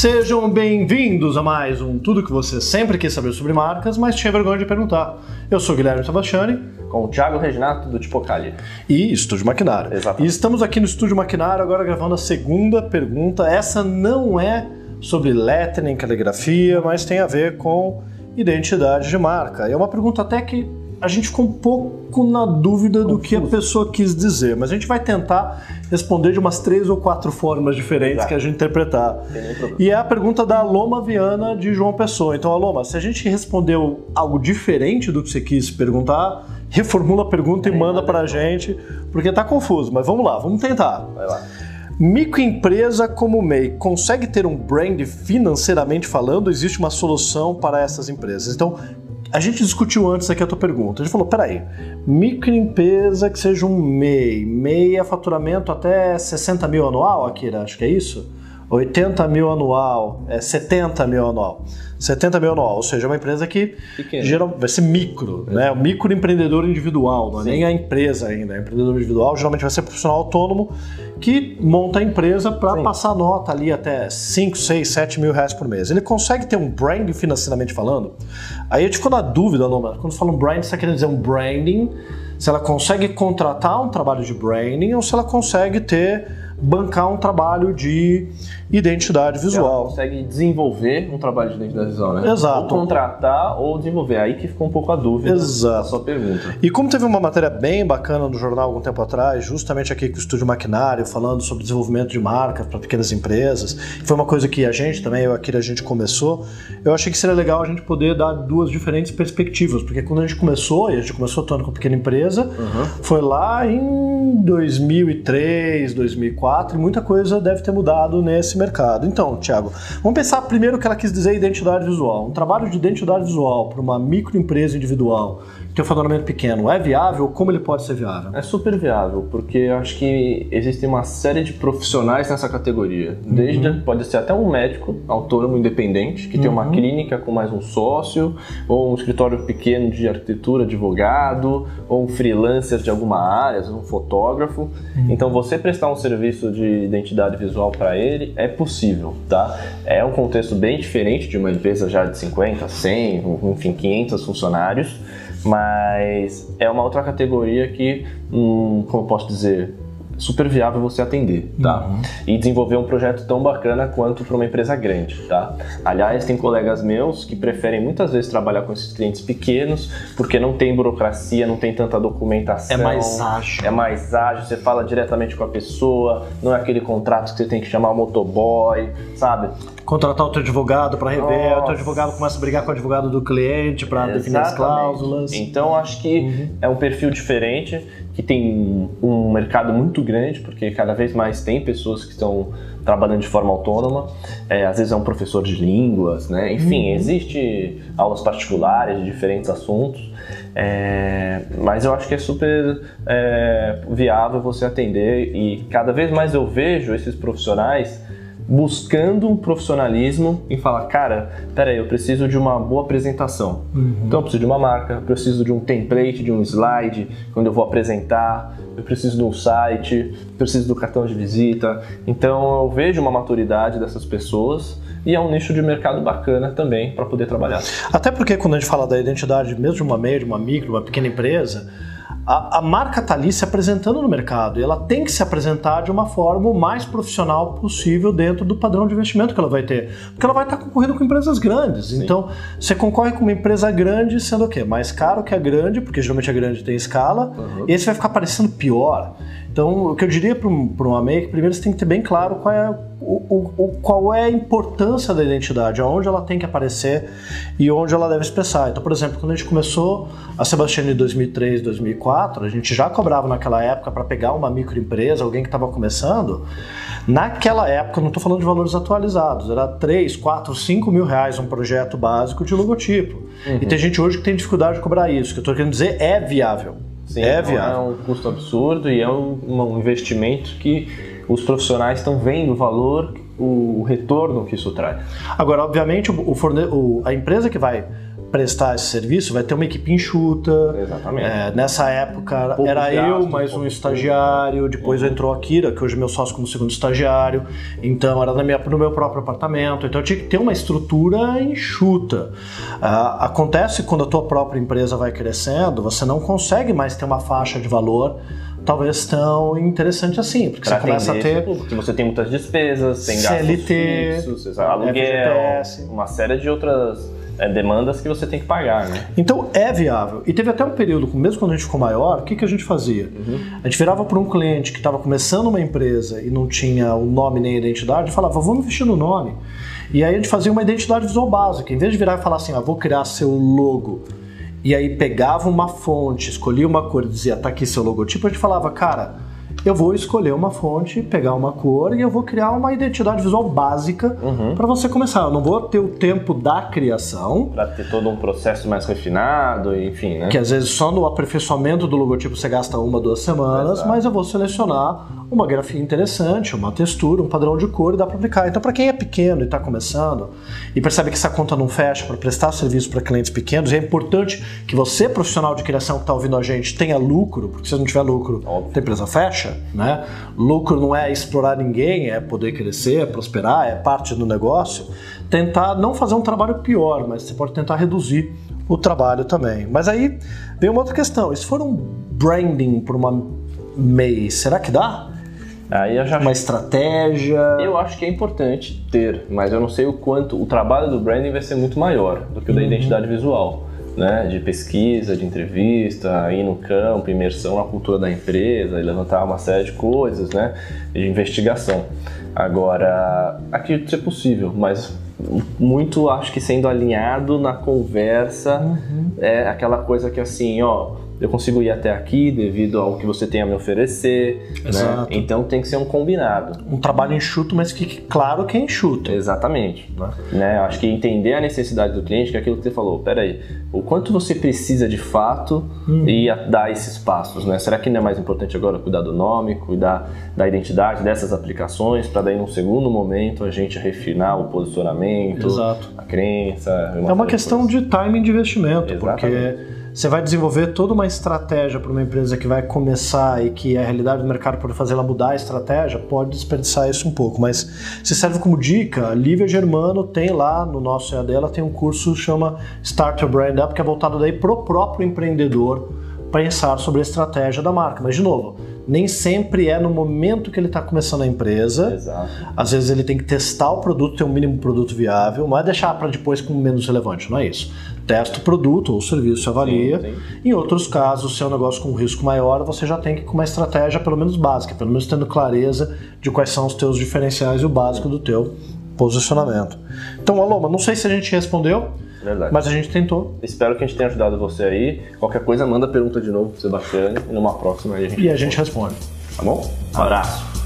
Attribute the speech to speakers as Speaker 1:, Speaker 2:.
Speaker 1: Sejam bem-vindos a mais um Tudo que você sempre quis saber sobre marcas, mas tinha vergonha de perguntar. Eu sou Guilherme Sebastiani.
Speaker 2: Com o Thiago Reginato do Tipocali.
Speaker 1: E Estúdio Maquinário.
Speaker 2: Exato.
Speaker 1: E estamos aqui no Estúdio Maquinário agora gravando a segunda pergunta. Essa não é sobre lettering, caligrafia, mas tem a ver com identidade de marca. É uma pergunta até que a gente ficou um pouco na dúvida do que a pessoa quis dizer, mas a gente vai tentar responder de umas três ou quatro formas diferentes
Speaker 2: Exato.
Speaker 1: que a gente interpretar. E é a pergunta da Aloma Viana de João Pessoa. Então, Aloma, se a gente respondeu algo diferente do que você quis perguntar, reformula a pergunta e manda pra
Speaker 2: de
Speaker 1: gente, porque tá confuso. Mas vamos lá, vamos tentar.
Speaker 2: Vai lá.
Speaker 1: Microempresa como MEI consegue ter um brand financeiramente falando? Existe uma solução para essas empresas? Então, a gente discutiu antes aqui a tua pergunta. A gente falou, peraí, microempresa que seja um MEI, MEI é faturamento até 60 mil anual, Akira, acho que é isso? 80 mil anual, é 70 mil anual. 70 mil anual, ou seja, é uma empresa que
Speaker 2: Pequeno.
Speaker 1: geral, vai ser micro, né? O microempreendedor individual, não é
Speaker 2: Sim.
Speaker 1: nem a empresa ainda. É empreendedor individual geralmente vai ser profissional autônomo que monta a empresa para passar nota ali até 5, 6, 7 mil reais por mês. Ele consegue ter um brand financeiramente falando? Aí a gente ficou na dúvida, Loma, quando fala um brand, você está querendo dizer um branding, se ela consegue contratar um trabalho de branding ou se ela consegue ter, bancar um trabalho de identidade
Speaker 2: Ela
Speaker 1: visual.
Speaker 2: consegue desenvolver um trabalho de identidade visual, né?
Speaker 1: Exato.
Speaker 2: Ou contratar ou desenvolver. Aí que ficou um pouco a dúvida
Speaker 1: Exato.
Speaker 2: da sua pergunta.
Speaker 1: E como teve uma matéria bem bacana no jornal algum tempo atrás, justamente aqui com o Estúdio Maquinário, falando sobre desenvolvimento de marcas para pequenas empresas, foi uma coisa que a gente também, eu aqui a gente começou, eu achei que seria legal a gente poder dar duas diferentes perspectivas, porque quando a gente começou, e a gente começou atuando com pequena empresa,
Speaker 2: Uhum.
Speaker 1: foi lá em 2003, 2004, e muita coisa deve ter mudado nesse mercado. Então, Thiago, vamos pensar primeiro o que ela quis dizer identidade visual. Um trabalho de identidade visual para uma microempresa individual que tem um faturamento pequeno, é viável? Como ele pode ser viável?
Speaker 2: É super viável, porque eu acho que existe uma série de profissionais nessa categoria. Desde
Speaker 1: Uhum.
Speaker 2: pode ser até um médico autônomo independente que tem uma
Speaker 1: Uhum.
Speaker 2: clínica com mais um sócio, ou um escritório pequeno de arquitetura, advogado, ou um freelancer de alguma área, um fotógrafo.
Speaker 1: Uhum.
Speaker 2: Então você prestar um serviço de identidade visual para ele é possível, tá? É um contexto bem diferente de uma empresa já de 50, 100, enfim, 500 funcionários mas é uma outra categoria que, hum, como eu posso dizer, super viável você atender, tá? E desenvolver um projeto tão bacana quanto para uma empresa grande, tá? Aliás, tem colegas meus que preferem muitas vezes trabalhar com esses clientes pequenos porque não tem burocracia, não tem tanta documentação.
Speaker 1: É mais ágil.
Speaker 2: É mais ágil, você fala diretamente com a pessoa, não é aquele contrato que você tem que chamar o motoboy, sabe?
Speaker 1: Contratar outro advogado para rever,
Speaker 2: Nossa.
Speaker 1: outro advogado começa a brigar com o advogado do cliente para definir as cláusulas.
Speaker 2: Então acho que é um perfil diferente, que tem um mercado muito grande, porque cada vez mais tem pessoas que estão trabalhando de forma autônoma. É, às vezes é um professor de línguas, né? Enfim, existe aulas particulares de diferentes assuntos. É, mas eu acho que é super é, viável você atender e cada vez mais eu vejo esses profissionais buscando um profissionalismo em falar, cara, peraí, eu preciso de uma boa apresentação. Então eu preciso de uma marca, eu preciso de um template, de um slide, quando eu vou apresentar, eu preciso de um site, eu preciso do cartão de visita. Então eu vejo uma maturidade dessas pessoas e é um nicho de mercado bacana também para poder trabalhar.
Speaker 1: Até porque quando a gente fala da identidade, mesmo de uma meia, de uma micro, uma pequena empresa, a, a marca está ali se apresentando no mercado e ela tem que se apresentar de uma forma o mais profissional possível dentro do padrão de investimento que ela vai ter. Porque ela vai estar concorrendo com empresas grandes. Então, você concorre com uma empresa grande sendo o quê? Mais caro que a grande, porque geralmente a grande tem escala, e aí você vai ficar parecendo pior. Então, o que eu diria para um, MEI é que primeiro você tem que ter bem claro qual é, o, o- qual é a importância da identidade, aonde ela tem que aparecer e onde ela deve expressar. Então, por exemplo, quando a gente começou a Sebastiana em 2003, 2004, a gente já cobrava naquela época para pegar uma microempresa, alguém que estava começando. Naquela época, não estou falando de valores atualizados, era 3, 4, 5 mil reais um projeto básico de logotipo. E tem gente hoje que tem dificuldade de cobrar isso. O que eu estou querendo dizer é viável.
Speaker 2: Sim,
Speaker 1: é viável.
Speaker 2: é um custo absurdo e é um, um investimento que os profissionais estão vendo o valor, o retorno que isso traz.
Speaker 1: Agora, obviamente, o forne- o- a empresa que vai prestar esse serviço, vai ter uma equipe enxuta.
Speaker 2: Exatamente.
Speaker 1: É, nessa época
Speaker 2: Pouco
Speaker 1: era
Speaker 2: gasto,
Speaker 1: eu, mais
Speaker 2: pouco
Speaker 1: um estagiário, depois entrou a Kira, que hoje é meu sócio como segundo estagiário, então era na minha, no meu próprio apartamento, então eu tinha que ter uma estrutura enxuta. Ah, acontece quando a tua própria empresa vai crescendo, você não consegue mais ter uma faixa de valor talvez tão interessante assim, porque
Speaker 2: Pra
Speaker 1: você começa a ter
Speaker 2: porque você tem muitas despesas, tem
Speaker 1: CLT,
Speaker 2: gastos fixos, aluguel,
Speaker 1: FGTS.
Speaker 2: uma série de outras é, demandas que você tem que pagar, né?
Speaker 1: Então é viável. E teve até um período, mesmo quando a gente ficou maior, o que, que a gente fazia? A gente virava para um cliente que estava começando uma empresa e não tinha o nome nem a identidade e falava, vamos investir no nome. E aí a gente fazia uma identidade visual básica. Em vez de virar e falar assim, ah, vou criar seu logo. E aí pegava uma fonte, escolhia uma cor e dizia, tá aqui seu logotipo, a gente falava, cara, eu vou escolher uma fonte, pegar uma cor e eu vou criar uma identidade visual básica para você começar. Eu não vou ter o tempo da criação,
Speaker 2: Pra ter todo um processo mais refinado, enfim, né?
Speaker 1: que às vezes só no aperfeiçoamento do logotipo você gasta uma, duas semanas,
Speaker 2: Exato.
Speaker 1: mas eu vou selecionar uma grafia interessante, uma textura, um padrão de cor e dá para aplicar. Então, para quem é pequeno e está começando e percebe que essa conta não fecha para prestar serviço para clientes pequenos, é importante que você, profissional de criação que está ouvindo a gente, tenha lucro, porque se não tiver lucro, a empresa fecha, né? Lucro não é explorar ninguém, é poder crescer, é prosperar, é parte do negócio. Tentar não fazer um trabalho pior, mas você pode tentar reduzir o trabalho também. Mas aí vem uma outra questão. Se for um branding por uma MEI, será que dá?
Speaker 2: Aí eu já
Speaker 1: Uma estratégia?
Speaker 2: Eu acho que é importante ter, mas eu não sei o quanto. O trabalho do branding vai ser muito maior do que o da identidade visual, né? De pesquisa, de entrevista, ir no campo, imersão na cultura da empresa, e levantar uma série de coisas, né? De investigação. Agora, acredito ser possível, mas muito acho que sendo alinhado na conversa é aquela coisa que assim, ó. Eu consigo ir até aqui devido ao que você tem a me oferecer, né? Então tem que ser um combinado.
Speaker 1: Um trabalho enxuto, mas que claro que é enxuto.
Speaker 2: Exatamente. Né? Eu Acho que entender a necessidade do cliente, que é aquilo que você falou, peraí, o quanto você precisa de fato e a- dar esses passos, né? Será que não é mais importante agora cuidar do nome, cuidar da identidade dessas aplicações, para daí num segundo momento a gente refinar o posicionamento,
Speaker 1: Exato.
Speaker 2: a crença.
Speaker 1: É uma questão de timing de investimento,
Speaker 2: Exatamente.
Speaker 1: porque você vai desenvolver toda uma estratégia para uma empresa que vai começar e que a realidade do mercado pode fazer ela mudar a estratégia, pode desperdiçar isso um pouco. Mas se serve como dica, a Lívia Germano tem lá no nosso EAD, ela tem um curso que chama Start Your Brand Up, que é voltado daí pro próprio empreendedor pensar sobre a estratégia da marca. Mas, de novo, nem sempre é no momento que ele está começando a empresa.
Speaker 2: Exato.
Speaker 1: Às vezes ele tem que testar o produto, ter um mínimo produto viável, não é deixar para depois como menos relevante, não é isso. Testa o produto ou o serviço, avalia.
Speaker 2: Sim, sim.
Speaker 1: Em outros casos, se é um negócio com risco maior, você já tem que ir com uma estratégia pelo menos básica, pelo menos tendo clareza de quais são os teus diferenciais e o básico do teu posicionamento. Então, Aloma, não sei se a gente respondeu,
Speaker 2: Verdade.
Speaker 1: mas a gente tentou
Speaker 2: Espero que a gente tenha ajudado você aí. Qualquer coisa, manda pergunta de novo pro Sebastião e numa próxima aí a gente
Speaker 1: e a gente responde.
Speaker 2: Tá bom? Um abraço.